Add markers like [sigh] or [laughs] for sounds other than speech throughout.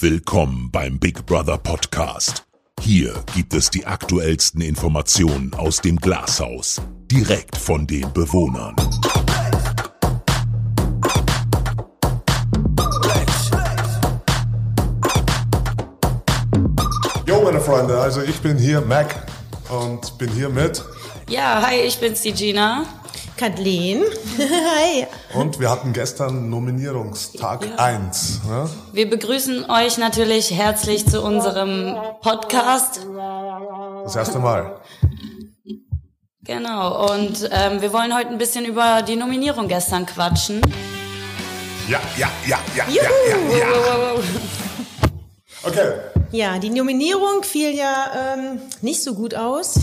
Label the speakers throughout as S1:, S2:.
S1: Willkommen beim Big Brother Podcast. Hier gibt es die aktuellsten Informationen aus dem Glashaus, direkt von den Bewohnern.
S2: Jo, meine Freunde, also ich bin hier Mac und bin hier mit
S3: Ja, hi, ich bin's, die Gina.
S4: Kathleen. [laughs] Hi.
S2: und wir hatten gestern Nominierungstag
S3: Ja.
S2: 1. Ne?
S3: Wir begrüßen euch natürlich herzlich zu unserem Podcast.
S2: Das erste Mal.
S3: Genau, und ähm, wir wollen heute ein bisschen über die Nominierung gestern quatschen.
S2: Ja, ja, ja, ja, ja, ja, ja.
S3: Wow, wow, wow.
S2: Okay.
S4: Ja, die Nominierung fiel ja ähm, nicht so gut aus.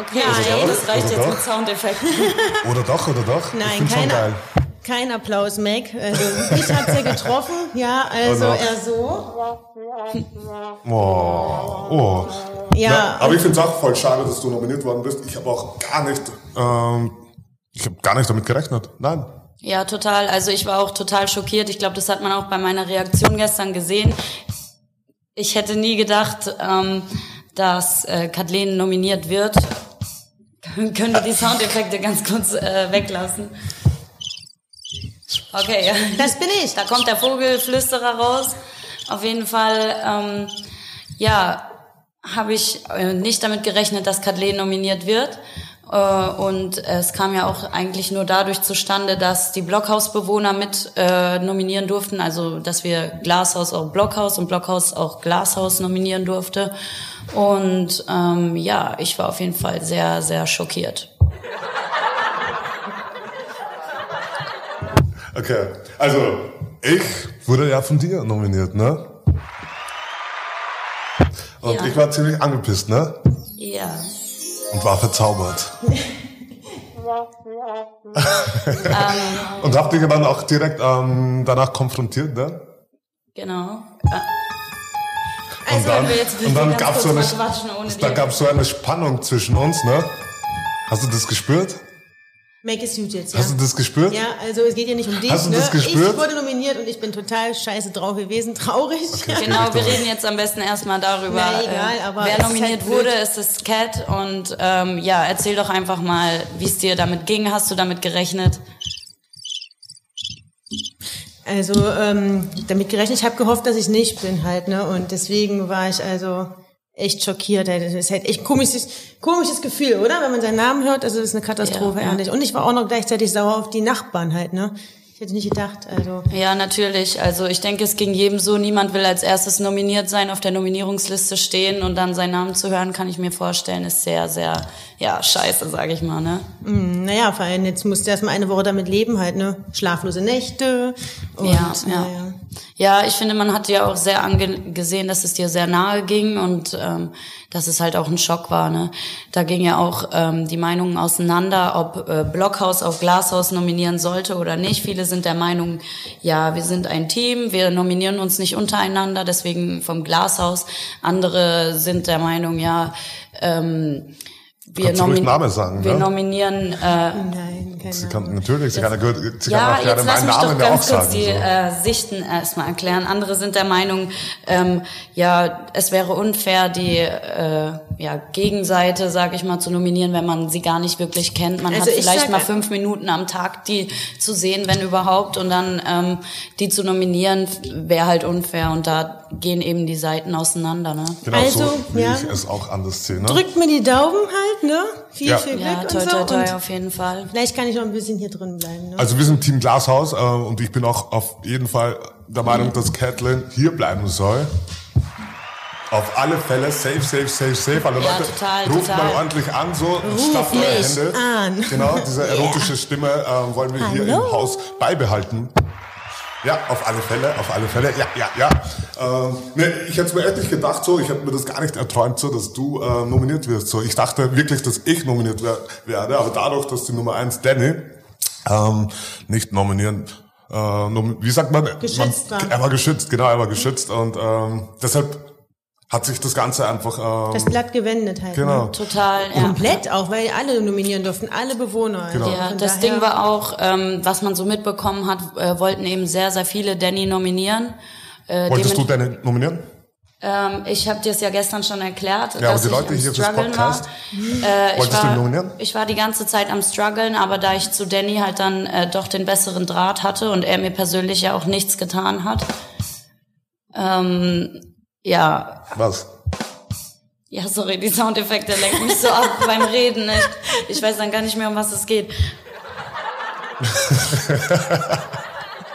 S3: Okay,
S4: Nein.
S3: das reicht
S2: Oder
S3: jetzt
S2: doch?
S3: mit Soundeffekten. [laughs]
S2: Oder doch, oder doch? ich
S4: Nein,
S2: find's schon
S4: kein,
S2: geil.
S4: kein Applaus, Mac. Also, mich hat's ja getroffen. Ja, also eher so.
S2: Oh, oh.
S4: Ja,
S2: aber ich finde es auch voll schade, dass du nominiert worden bist. Ich habe auch gar nicht, ähm, ich habe gar nicht damit gerechnet. Nein.
S3: Ja, total. Also ich war auch total schockiert. Ich glaube, das hat man auch bei meiner Reaktion gestern gesehen. Ich hätte nie gedacht, ähm, dass äh, Kathleen nominiert wird. [laughs] Können wir die Soundeffekte ganz kurz äh, weglassen? Okay, ja.
S4: das bin ich.
S3: Da kommt der Vogelflüsterer raus. Auf jeden Fall, ähm, ja, habe ich äh, nicht damit gerechnet, dass Kathleen nominiert wird. Äh, und es kam ja auch eigentlich nur dadurch zustande, dass die Blockhausbewohner mit äh, nominieren durften, also dass wir Glashaus auch Blockhaus und Blockhaus auch Glashaus nominieren durfte. Und ähm, ja, ich war auf jeden Fall sehr, sehr schockiert.
S2: Okay. Also, ich wurde ja von dir nominiert, ne? Und
S3: Ja.
S2: ich war ziemlich angepisst, ne?
S3: Ja.
S2: Und war verzaubert. Und hab dich dann auch direkt ähm, danach konfrontiert, ne?
S3: Genau.
S2: Und dann,
S3: wenn wir jetzt
S2: und dann gab's so eine, da gab's so eine Spannung zwischen uns, ne? Hast du das gespürt?
S4: Make it suit jetzt, ja.
S2: Hast du das gespürt?
S4: Ja, also es geht ja nicht um dich.
S2: Hast du
S4: ne?
S2: das gespürt?
S4: Ich wurde nominiert und ich bin total scheiße drauf gewesen, traurig.
S2: Okay.
S3: Genau, wir reden jetzt am besten erstmal darüber,
S4: Na, egal,
S3: äh,
S4: aber
S3: wer
S4: es ist
S3: nominiert
S4: halt
S3: wurde. Es ist Cat und ähm, ja, erzähl doch einfach mal, wie es dir damit ging. Hast du damit gerechnet?
S4: Also ähm, damit gerechnet, ich habe gehofft, dass ich nicht bin halt, ne? Und deswegen war ich also echt schockiert. Das ist halt echt komisches, komisches Gefühl, oder? Wenn man seinen Namen hört, also das ist eine Katastrophe,
S3: Ja, ja.
S4: ehrlich. Und ich war auch noch gleichzeitig sauer auf die Nachbarn halt, ne? Ich hätte nicht gedacht, also.
S3: Ja, natürlich. Also ich denke, es ging jedem so. Niemand will als erstes nominiert sein, auf der Nominierungsliste stehen und dann seinen Namen zu hören, kann ich mir vorstellen, ist sehr, sehr, ja, scheiße, sage ich mal, ne?
S4: Mh, naja, vor allem jetzt musst du erstmal eine Woche damit leben halt, ne? Schlaflose Nächte. Und,
S3: Ja, ja.
S4: naja.
S3: Ja, ich finde, man hat ja auch sehr angesehen, dass es dir sehr nahe ging und ähm, dass es halt auch ein Schock war. Ne? Da ging ja auch ähm, die Meinungen auseinander, ob äh, Blockhaus auf Glashaus nominieren sollte oder nicht. Viele sind der Meinung, ja, wir sind ein Team, wir nominieren uns nicht untereinander, deswegen vom Glashaus. Andere sind der Meinung, ja, ähm, wir,
S2: Kannst
S3: nomin-
S2: Name sagen,
S3: wir
S2: ne?
S3: nominieren äh,
S4: Nein, keine
S2: Sie kann, natürlich, sie kann, ja- sie
S3: ja,
S2: kann auch gerne
S3: jetzt lass
S2: meinen
S3: mich
S2: Namen
S3: doch ganz kurz
S2: sagen.
S3: die
S2: so.
S3: äh, Sichten erstmal erklären. Andere sind der Meinung, ähm, ja, es wäre unfair, die äh, ja, Gegenseite, sage ich mal, zu nominieren, wenn man sie gar nicht wirklich kennt. Man
S4: Also
S3: hat
S4: ich
S3: vielleicht
S4: sag-
S3: mal fünf Minuten am Tag, die zu sehen, wenn überhaupt, und dann ähm, die zu nominieren, wäre halt unfair. Und da gehen eben die Seiten auseinander. Ne?
S2: Genau
S4: Also,
S2: so, wie
S4: ja.
S2: ich es auch anders sehe. Ne?
S4: Drückt mir die Daumen halt, ne? Viel,
S2: Ja.
S4: viel Glück
S3: Ja,
S4: und
S3: toi,
S4: so.
S3: toi, toi,
S4: Und
S3: auf jeden Fall.
S4: vielleicht kann ich noch ein bisschen hier drin bleiben, ne?
S2: Also wir sind Team Glashaus äh, und ich bin auch auf jeden Fall der Meinung, dass Catelyn hier bleiben soll. Auf alle Fälle, safe, safe, safe, safe. Alle
S3: Ja,
S2: Leute,
S3: total,
S2: ruft
S3: total.
S2: mal ordentlich an, so, stapft eure
S4: mich
S2: Hände.
S4: an.
S2: Genau, diese erotische [laughs] Stimme äh, wollen wir hier
S4: Hallo.
S2: im Haus beibehalten. Ja, auf alle Fälle, auf alle Fälle, ja, ja, ja. Ähm, nee, ich hätte mir echt nicht gedacht, so, ich hätte mir das gar nicht erträumt, so, dass du äh, nominiert wirst. So, ich dachte wirklich, dass ich nominiert wer werde, aber dadurch, dass die Nummer eins Danny ähm, nicht nominieren, äh, nom wie sagt man?
S4: Geschützt
S2: man,
S4: war.
S2: Er war geschützt, genau, er war geschützt und ähm, deshalb hat sich das Ganze einfach ähm,
S4: Das Blatt gewendet halt.
S2: genau.
S4: Ne?
S3: Total, ja.
S4: Komplett auch, weil alle nominieren durften, alle Bewohner. Also
S2: Genau.
S3: Ja,
S4: von
S3: das Ding war auch, ähm, was man so mitbekommen hat, äh, wollten eben sehr, sehr viele Danny nominieren. Äh,
S2: Wolltest du deine nominieren?
S3: ähm, ich habe dir es ja gestern schon erklärt,
S2: Ja, aber
S3: dass
S2: die
S3: ich
S2: Leute
S3: am
S2: hier fürs
S3: Struggeln
S2: Podcast,
S3: war. Äh, ich
S2: wolltest du
S3: war,
S2: ihn nominieren?
S3: Ich war die ganze Zeit am struggeln, aber da ich zu Danny halt dann äh, doch den besseren Draht hatte und er mir persönlich ja auch nichts getan hat, ähm, ja,
S2: Was?
S3: ja, sorry, die Soundeffekte lenken mich so ab [laughs] beim Reden. Ne? Ich weiß dann gar nicht mehr, um was es geht. [laughs]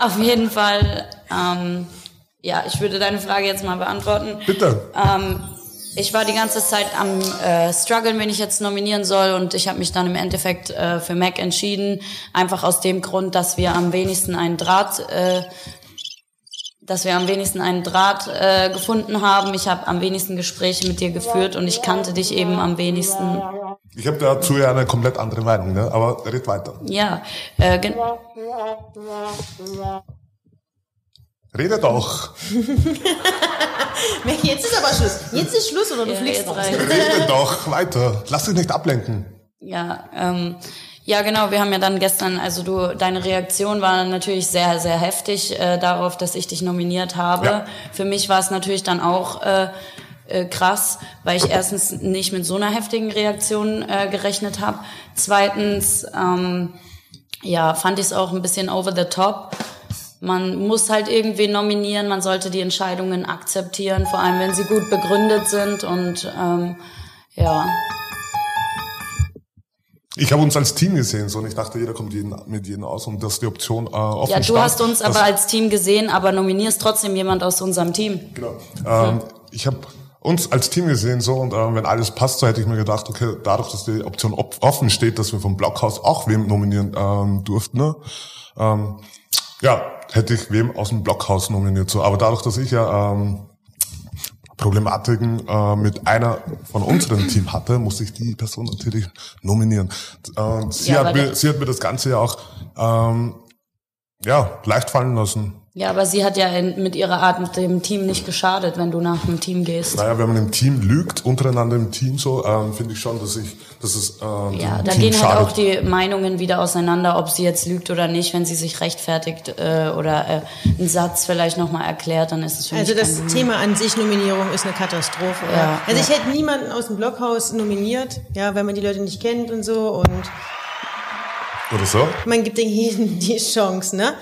S3: Auf jeden Fall, ähm, ja, ich würde deine Frage jetzt mal beantworten.
S2: Bitte.
S3: Ähm, ich war die ganze Zeit am äh, struggeln, wen ich jetzt nominieren soll und ich habe mich dann im Endeffekt äh, für Mac entschieden, einfach aus dem Grund, dass wir am wenigsten einen Draht, äh, dass wir am wenigsten einen Draht äh, gefunden haben. Ich habe am wenigsten Gespräche mit dir geführt und ich kannte dich eben am wenigsten.
S2: Ich habe dazu ja eine komplett andere Meinung, ne? aber red weiter.
S3: Ja, äh, gen
S2: Rede doch. [laughs]
S4: Jetzt ist aber Schluss. Jetzt ist Schluss oder du
S3: ja,
S4: fliegst
S3: reicht's.
S2: Rede doch weiter. Lass dich nicht ablenken.
S3: Ja, ähm, ja, genau. Wir haben ja dann gestern, also du, deine Reaktion war natürlich sehr, sehr heftig äh, darauf, dass ich dich nominiert habe.
S2: Ja.
S3: Für mich war es natürlich dann auch äh, äh, krass, weil ich erstens nicht mit so einer heftigen Reaktion äh, gerechnet habe. Zweitens, ähm, ja, fand ich es auch ein bisschen over the top. Man muss halt irgendwie nominieren, man sollte die Entscheidungen akzeptieren, vor allem wenn sie gut begründet sind und ähm, ja.
S2: Ich habe uns als Team gesehen, so und ich dachte, jeder kommt jeden, mit jedem aus und dass die Option äh, offen
S3: Ja, du
S2: stand,
S3: hast uns aber als Team gesehen, aber nominierst trotzdem jemand aus unserem Team.
S2: Genau. Ähm, ich habe uns als Team gesehen so und ähm, wenn alles passt, so hätte ich mir gedacht, okay, dadurch, dass die Option op offen steht, dass wir vom Blockhaus auch wem nominieren ähm, durften, ne? ähm, ja, hätte ich wem aus dem Blockhaus nominiert. So, aber dadurch, dass ich ja ähm, Problematiken äh, mit einer von unserem Team hatte, musste ich die Person natürlich nominieren. Und sie,
S3: Ja,
S2: hat mir, sie hat mir das Ganze ja auch ähm, ja, leicht fallen lassen.
S3: Ja, aber sie hat ja in, mit ihrer Art mit dem Team nicht geschadet, wenn du nach dem Team gehst.
S2: Naja, wenn man im Team lügt, untereinander im Team so, ähm, finde ich schon, dass ich, dass es ähm,
S3: Ja, da
S2: Team
S3: gehen halt
S2: schadet.
S3: auch die Meinungen wieder auseinander, ob sie jetzt lügt oder nicht. Wenn sie sich rechtfertigt äh, oder äh, einen Satz vielleicht nochmal erklärt, dann ist es für
S4: Also
S3: mich
S4: das
S3: kein
S4: Thema an sich Nominierung ist eine Katastrophe. oder?
S3: Ja,
S4: also ich hätte niemanden aus dem Blockhaus nominiert, ja, weil man die Leute nicht kennt und so und
S2: Oder so?
S4: man gibt denen jeden [laughs] die Chance, ne?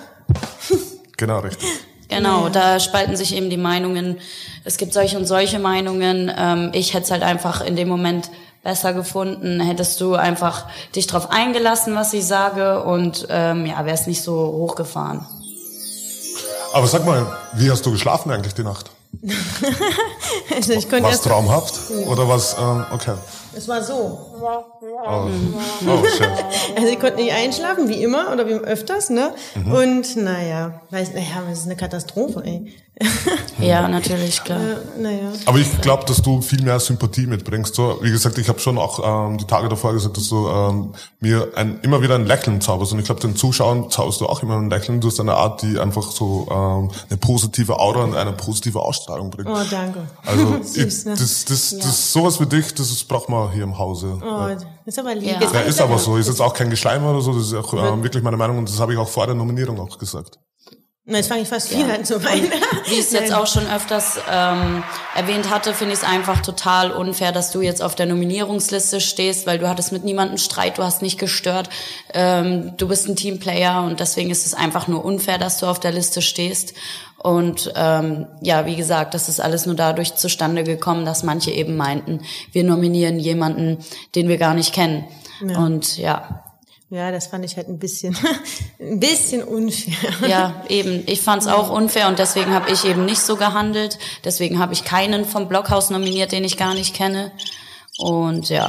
S2: Genau, richtig.
S3: Genau, da spalten sich eben die Meinungen. Es gibt solche und solche Meinungen. Ähm, ich hätte es halt einfach in dem Moment besser gefunden. Hättest du einfach dich drauf eingelassen, was ich sage und ähm, ja, wär's nicht so hochgefahren.
S2: Aber sag mal, wie hast du geschlafen eigentlich die Nacht? [laughs]
S4: Also ich konnte
S2: Was traumhaft? Oder was, ähm, okay.
S4: Es war so.
S2: Oh, oh shit.
S4: Also ich konnte nicht einschlafen, wie immer oder wie öfters, ne?
S2: Mhm.
S4: Und naja, weiß, naja, das ist eine Katastrophe, ey. [laughs]
S3: Ja, natürlich, klar.
S4: Äh, naja.
S2: Aber ich glaube, dass du viel mehr Sympathie mitbringst. So, wie gesagt, ich habe schon auch ähm, die Tage davor gesagt, dass du ähm, mir ein, immer wieder ein Lächeln zauberst. Und ich glaube, den Zuschauern zauberst du auch immer ein Lächeln. Du hast eine Art, die einfach so ähm, eine positive Aura und eine positive Ausstrahlung bringt.
S4: Oh, danke.
S2: Also [laughs]
S4: Süß,
S2: ich,
S4: ne?
S2: das, das, das, sowas wie dich, das braucht man hier im Hause.
S4: Oh, das ist aber lieb.
S3: Ja.
S2: Ja, ist aber so. Ist jetzt auch kein Geschleim oder so. Das ist auch ähm, wirklich meine Meinung und das habe ich auch vor der Nominierung auch gesagt.
S4: Na, Jetzt fange ich fast viel an zu weinen.
S3: Wie ich es jetzt auch schon öfters ähm, erwähnt hatte, finde ich es einfach total unfair, dass du jetzt auf der Nominierungsliste stehst, weil du hattest mit niemandem Streit, du hast nicht gestört, ähm, du bist ein Teamplayer und deswegen ist es einfach nur unfair, dass du auf der Liste stehst. Und ähm, ja, wie gesagt, das ist alles nur dadurch zustande gekommen, dass manche eben meinten, wir nominieren jemanden, den wir gar nicht kennen. Und ja,
S4: Ja, das fand ich halt ein bisschen, [laughs] ein bisschen unfair.
S3: Ja, eben. Ich fand's auch unfair und deswegen habe ich eben nicht so gehandelt. Deswegen habe ich keinen vom Blockhaus nominiert, den ich gar nicht kenne. Und ja.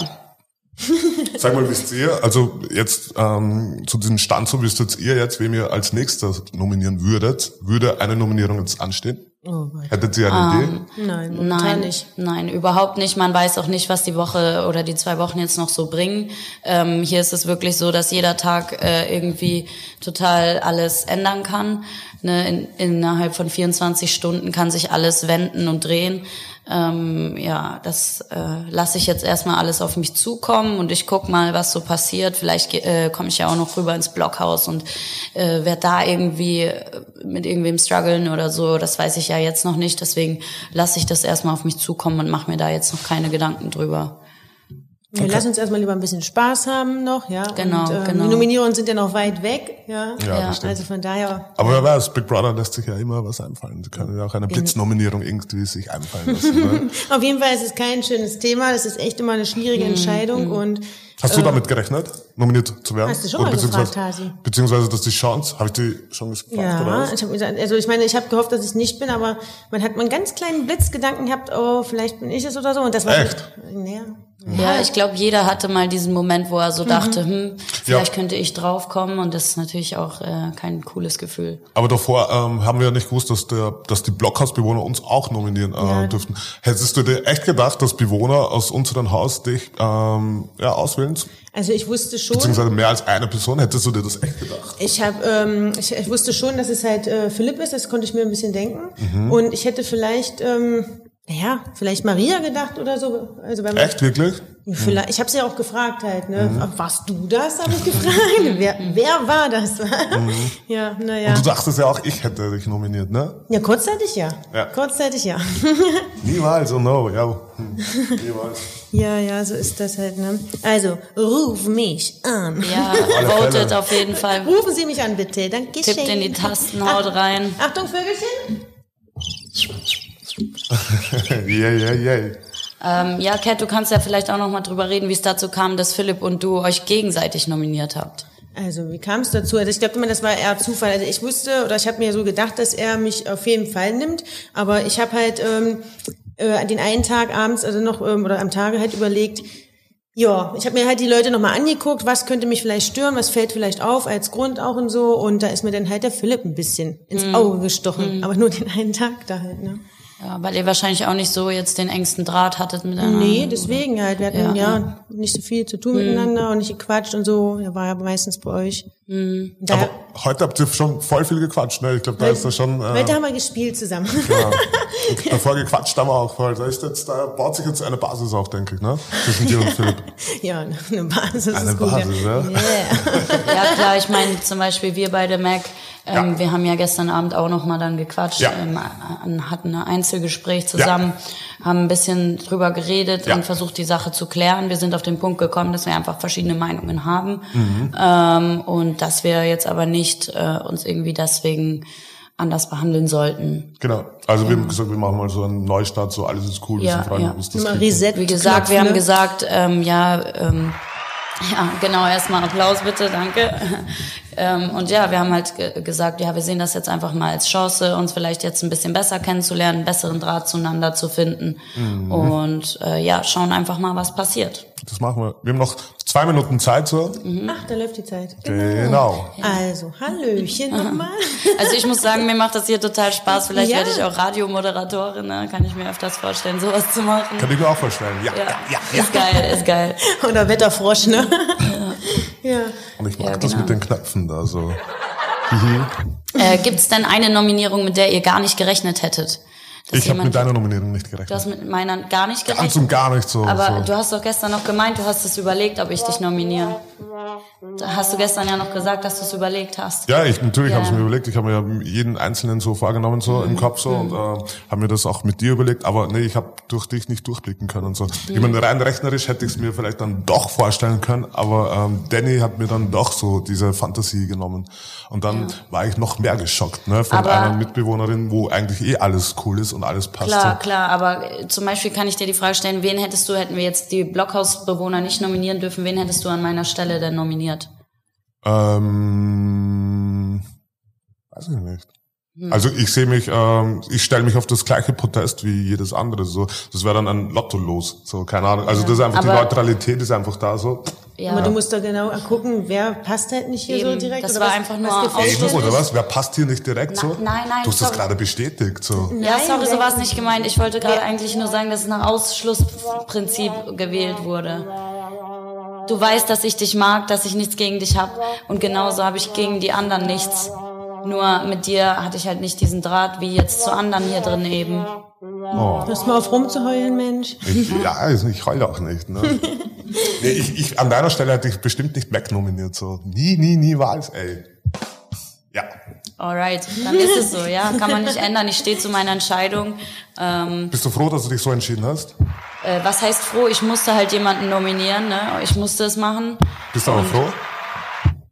S3: [laughs]
S2: Sag mal, wisst ihr, also jetzt ähm, zu diesem Stand, so wisst jetzt ihr jetzt, wem ihr als nächstes nominieren würdet, würde eine Nominierung jetzt anstehen?
S4: Oh Gott.
S2: Hättet ihr eine Idee?
S4: Nein,
S3: Nein,
S4: nicht.
S3: nein, überhaupt nicht. Man weiß auch nicht, was die Woche oder die zwei Wochen jetzt noch so bringen. Ähm, hier ist es wirklich so, dass jeder Tag äh, irgendwie total alles ändern kann. ne, in, innerhalb von 24 Stunden kann sich alles wenden und drehen. Ähm, ja, das äh, lasse ich jetzt erstmal alles auf mich zukommen und ich guck mal, was so passiert. Vielleicht äh, komme ich ja auch noch rüber ins Blockhaus und äh, werde da irgendwie mit irgendwem strugglen oder so. Das weiß ich ja jetzt noch nicht. Deswegen lasse ich das erstmal auf mich zukommen und mache mir da jetzt noch keine Gedanken drüber.
S4: Wir okay. lassen uns erstmal lieber ein bisschen Spaß haben noch, ja.
S3: Genau,
S4: und, ähm,
S3: genau.
S4: Die Nominierungen sind ja noch weit weg, ja.
S2: Ja,
S3: Ja.
S4: Also von daher.
S2: Aber wer weiß, Big Brother lässt sich ja immer was einfallen. Sie können ja auch eine Blitznominierung irgendwie sich einfallen lassen. [laughs] Ne?
S4: Auf jeden Fall ist es kein schönes Thema. Das ist echt immer eine schwierige Entscheidung und
S2: Hast du damit gerechnet, nominiert zu werden?
S4: Hast du schon mal
S2: beziehungsweise,
S4: gefragt, Hasi?
S2: beziehungsweise, dass die Chance, habe ich die schon gefragt, oder
S4: ja,
S2: was?
S4: ich hab, gesagt- also ich meine, ich habe gehofft, dass ich nicht bin, aber man hat mal einen ganz kleinen Blitzgedanken gehabt, oh, vielleicht bin ich es oder so. Und das war
S2: Echt?
S4: Naja.
S3: Ja, ich glaube, jeder hatte mal diesen Moment, wo er so dachte, hm, vielleicht
S2: Ja.
S3: könnte ich draufkommen und das ist natürlich auch äh, kein cooles Gefühl.
S2: Aber davor ähm, haben wir ja nicht gewusst, dass, der, dass die Blockhausbewohner uns auch nominieren äh,
S4: Ja.
S2: dürften. Hättest du dir echt gedacht, dass Bewohner aus unserem Haus dich ähm, ja, auswählen?
S4: Also ich wusste schon.
S2: Beziehungsweise mehr als eine Person? Hättest du dir das echt gedacht?
S4: Ich habe, ähm, ich, ich wusste schon, dass es halt äh, Philipp ist. Das konnte ich mir ein bisschen denken.
S2: Mhm.
S4: Und ich hätte vielleicht, ähm, naja, vielleicht Maria gedacht oder so. Also wenn man,
S2: Echt, wirklich?
S4: Vielleicht, ich habe sie ja auch gefragt halt, ne?
S2: Mhm.
S4: Warst du das? Habe ich gefragt. [laughs] wer, wer war das? [laughs] Ja, naja.
S2: Mhm. Und du dachtest ja auch, ich hätte dich nominiert, ne?
S4: Ja, kurzzeitig ja.
S2: Ja.
S4: Kurzzeitig ja. [laughs]
S2: Niemals, oh no, ja. Hm. Niemals.
S4: ja, ja, so ist das halt, ne? Also, ruf mich an.
S3: Ja, votet auf jeden Fall.
S4: Rufen Sie mich an, bitte. Danke
S3: Tippt in die Tasten, haut rein.
S4: Achtung, Vögelchen. [laughs]
S2: yeah, yeah, yeah.
S3: Ähm, ja, Kat, du kannst ja vielleicht auch noch mal drüber reden, wie es dazu kam, dass Philipp und du euch gegenseitig nominiert habt.
S4: Also, wie kam es dazu? Also, ich glaube immer, das war eher Zufall. Also, ich wusste oder ich habe mir so gedacht, dass er mich auf jeden Fall nimmt. Aber ich habe halt ähm, äh, den einen Tag abends, also noch ähm, oder am Tage halt überlegt, ja, ich habe mir halt die Leute nochmal angeguckt, was könnte mich vielleicht stören, was fällt vielleicht auf als Grund auch und so. Und da ist mir dann halt der Philipp ein bisschen ins Auge gestochen. Aber nur den einen Tag da halt, ne?
S3: Ja, weil ihr wahrscheinlich auch nicht so jetzt den engsten Draht hattet miteinander.
S4: Nee, deswegen halt. Wir hatten
S3: Ja,
S4: ja, nicht so viel zu tun miteinander und nicht gequatscht und so. Er war ja meistens bei euch. Da,
S2: Aber heute habt ihr schon voll viel gequatscht, ne? Ich glaube, da ist da schon... Äh,
S4: heute haben wir gespielt zusammen.
S2: ja. [laughs] Und davor gequatscht haben wir auch voll. Da, ist jetzt, da baut sich jetzt eine Basis auf, denke ich, ne? Zwischen dir und Philipp. [laughs]
S4: ja, eine Basis
S2: Eine
S4: ist gut.
S2: Basis,
S4: ja.
S2: ja.
S4: Yeah.
S3: Ja, klar, ich meine zum Beispiel wir beide, Mac, ähm,
S2: Ja.
S3: wir haben ja gestern Abend auch noch mal dann gequatscht,
S2: Ja.
S3: ähm, hatten ein Einzelgespräch zusammen, haben ein bisschen drüber geredet
S2: Ja.
S3: und versucht, die Sache zu klären. Wir sind auf den Punkt gekommen, dass wir einfach verschiedene Meinungen haben
S2: Mhm.
S3: ähm, und dass wir jetzt aber nicht äh, uns irgendwie deswegen anders behandeln sollten.
S2: Genau. Also wir haben gesagt, wir machen mal so einen Neustart, so alles ist cool, wir
S3: Ja,
S2: sind Freunde,
S3: ja.
S2: uns das
S4: Mal. Reset.
S3: Wie gesagt,
S4: Knopf,
S3: wir haben
S4: ne?
S3: gesagt, ähm, ja, ähm, ja, genau, erstmal Applaus bitte, danke. Ähm, und ja, wir haben halt ge gesagt, ja, wir sehen das jetzt einfach mal als Chance, uns vielleicht jetzt ein bisschen besser kennenzulernen, einen besseren Draht zueinander zu finden und äh, ja, schauen einfach mal, was passiert.
S2: Das machen wir. Wir haben noch zwei Minuten Zeit, so.
S4: Ach, da läuft die Zeit.
S2: Genau.
S4: Also, Hallöchen nochmal. [laughs]
S3: Also ich muss sagen, mir macht das hier total Spaß. Vielleicht
S4: Ja.
S3: werde ich auch Radiomoderatorin, ne? kann ich mir öfters vorstellen, sowas zu machen.
S2: Kann ich mir auch vorstellen. Ja, ja, ja. ja.
S3: Ist geil, ist geil. [laughs]
S4: Oder Wetterfrosch, ne? Ja.
S2: Und ich mag
S3: Ja,
S2: das
S3: genau.
S2: mit den Knöpfen da so.
S3: Äh, Gibt es denn eine Nominierung, mit der ihr gar nicht gerechnet hättet?
S2: Ich habe mit deiner Nominierung nicht
S3: Du
S2: gerechnet.
S3: hast mit meiner gar nicht
S2: Ganz
S3: gerechnet.
S2: und gar nicht so.
S3: Aber
S2: so.
S3: du hast doch gestern noch gemeint, du hast es überlegt, ob ich dich nominiere. Da hast du gestern ja noch gesagt, dass du es überlegt hast.
S2: Ja, ich natürlich
S3: Ja.
S2: habe ich mir überlegt, ich habe mir ja jeden einzelnen so vorgenommen so
S3: Mhm.
S2: im Kopf so und äh, habe mir das auch mit dir überlegt, aber nee, ich habe durch dich nicht durchblicken können und so. Ich
S3: Mhm.
S2: meine, rein rechnerisch hätte ich es mir vielleicht dann doch vorstellen können, aber ähm, Danny hat mir dann doch so diese Fantasie genommen und dann war ich noch mehr geschockt, ne, von
S3: Aber-
S2: einer Mitbewohnerin, wo eigentlich eh alles cool ist und alles passt.
S3: Klar, klar, aber äh, zum Beispiel kann ich dir die Frage stellen, wen hättest du, hätten wir jetzt die Blockhausbewohner nicht nominieren dürfen, wen hättest du an meiner Stelle denn nominiert?
S2: Ähm, weiß ich nicht.
S3: Hm.
S2: Also ich sehe mich, ähm, ich stelle mich auf das gleiche Podest wie jedes andere. So, das wäre dann ein Lotto los. So, keine Ahnung. Also das ist einfach die
S3: Aber-
S2: Neutralität ist einfach da so.
S3: Ja.
S4: Aber du musst doch genau gucken, wer passt halt nicht hier so
S3: Eben,
S4: direkt.
S3: das
S4: oder
S3: war
S4: was,
S3: einfach nur Ausschluss.
S2: oder was? Wer passt hier nicht direkt so?
S3: nein, nein,
S2: Du hast das
S3: sorry.
S2: gerade bestätigt. So.
S3: Ja, sorry, so war es nicht gemeint. Ich wollte gerade eigentlich nur sagen, dass es nach Ausschlussprinzip gewählt wurde. Du weißt, dass ich dich mag, dass ich nichts gegen dich habe und genauso habe ich gegen die anderen nichts. Nur mit dir hatte ich halt nicht diesen Draht wie jetzt zu anderen hier drin eben.
S4: Hörst mal auf rumzuheulen, Mensch.
S2: Ich, ja, also ich heule auch nicht. Ne? [laughs] nee, ich, ich, an deiner Stelle hätte ich bestimmt nicht wegnominiert. So. Nie, nie, niemals, ey. Ja.
S3: Alright, dann ist es so, ja. Kann man nicht ändern. Ich stehe zu meiner Entscheidung. Ähm,
S2: Bist du froh, dass du dich so entschieden hast?
S3: äh, was heißt froh? Ich musste halt jemanden nominieren, ne? Ich musste es machen.
S2: Bist du aber froh?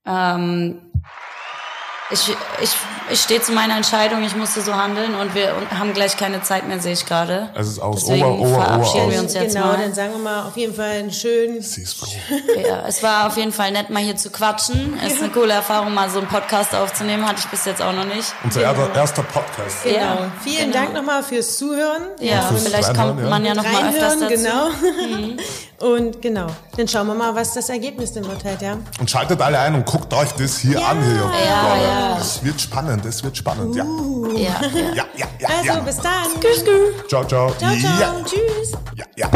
S3: Ähm, ich, ich, ich stehe zu meiner Entscheidung, ich musste so handeln und wir haben gleich keine Zeit mehr, sehe ich gerade.
S2: Es ist aus.
S3: Deswegen
S2: Ober, Ober,
S3: verabschieden
S2: Ober,
S3: wir
S2: aus.
S3: uns jetzt
S4: genau,
S3: mal.
S4: dann sagen wir mal auf jeden Fall einen schönen. [laughs]
S3: Ja, es war auf jeden Fall nett, mal hier zu quatschen. Es ist eine coole Erfahrung, mal so einen Podcast aufzunehmen. Hatte ich bis jetzt auch noch nicht.
S2: Unser erster, erster Podcast.
S4: Genau.
S3: Ja,
S4: Vielen
S3: genau.
S4: Dank nochmal fürs Zuhören.
S3: Ja,
S2: fürs
S3: vielleicht
S2: Reinhören,
S3: kommt
S2: ja.
S3: man ja noch mal öfters
S4: Reinhören,
S3: dazu.
S4: genau. [laughs] Und genau. Dann schauen wir mal, was das Ergebnis dann wird halt, ja.
S2: Und schaltet alle ein und guckt euch das hier
S4: Ja.
S2: an. Hier.
S3: Ja, ja.
S2: Das wird spannend, das wird spannend. Ja.
S3: Ja, ja.
S2: Ja, ja, ja,
S4: Also
S2: ja.
S4: bis dann.
S2: Ciao, ciao.
S4: Ciao, ciao.
S2: Ja,
S4: Tschüss.
S2: ja, ja.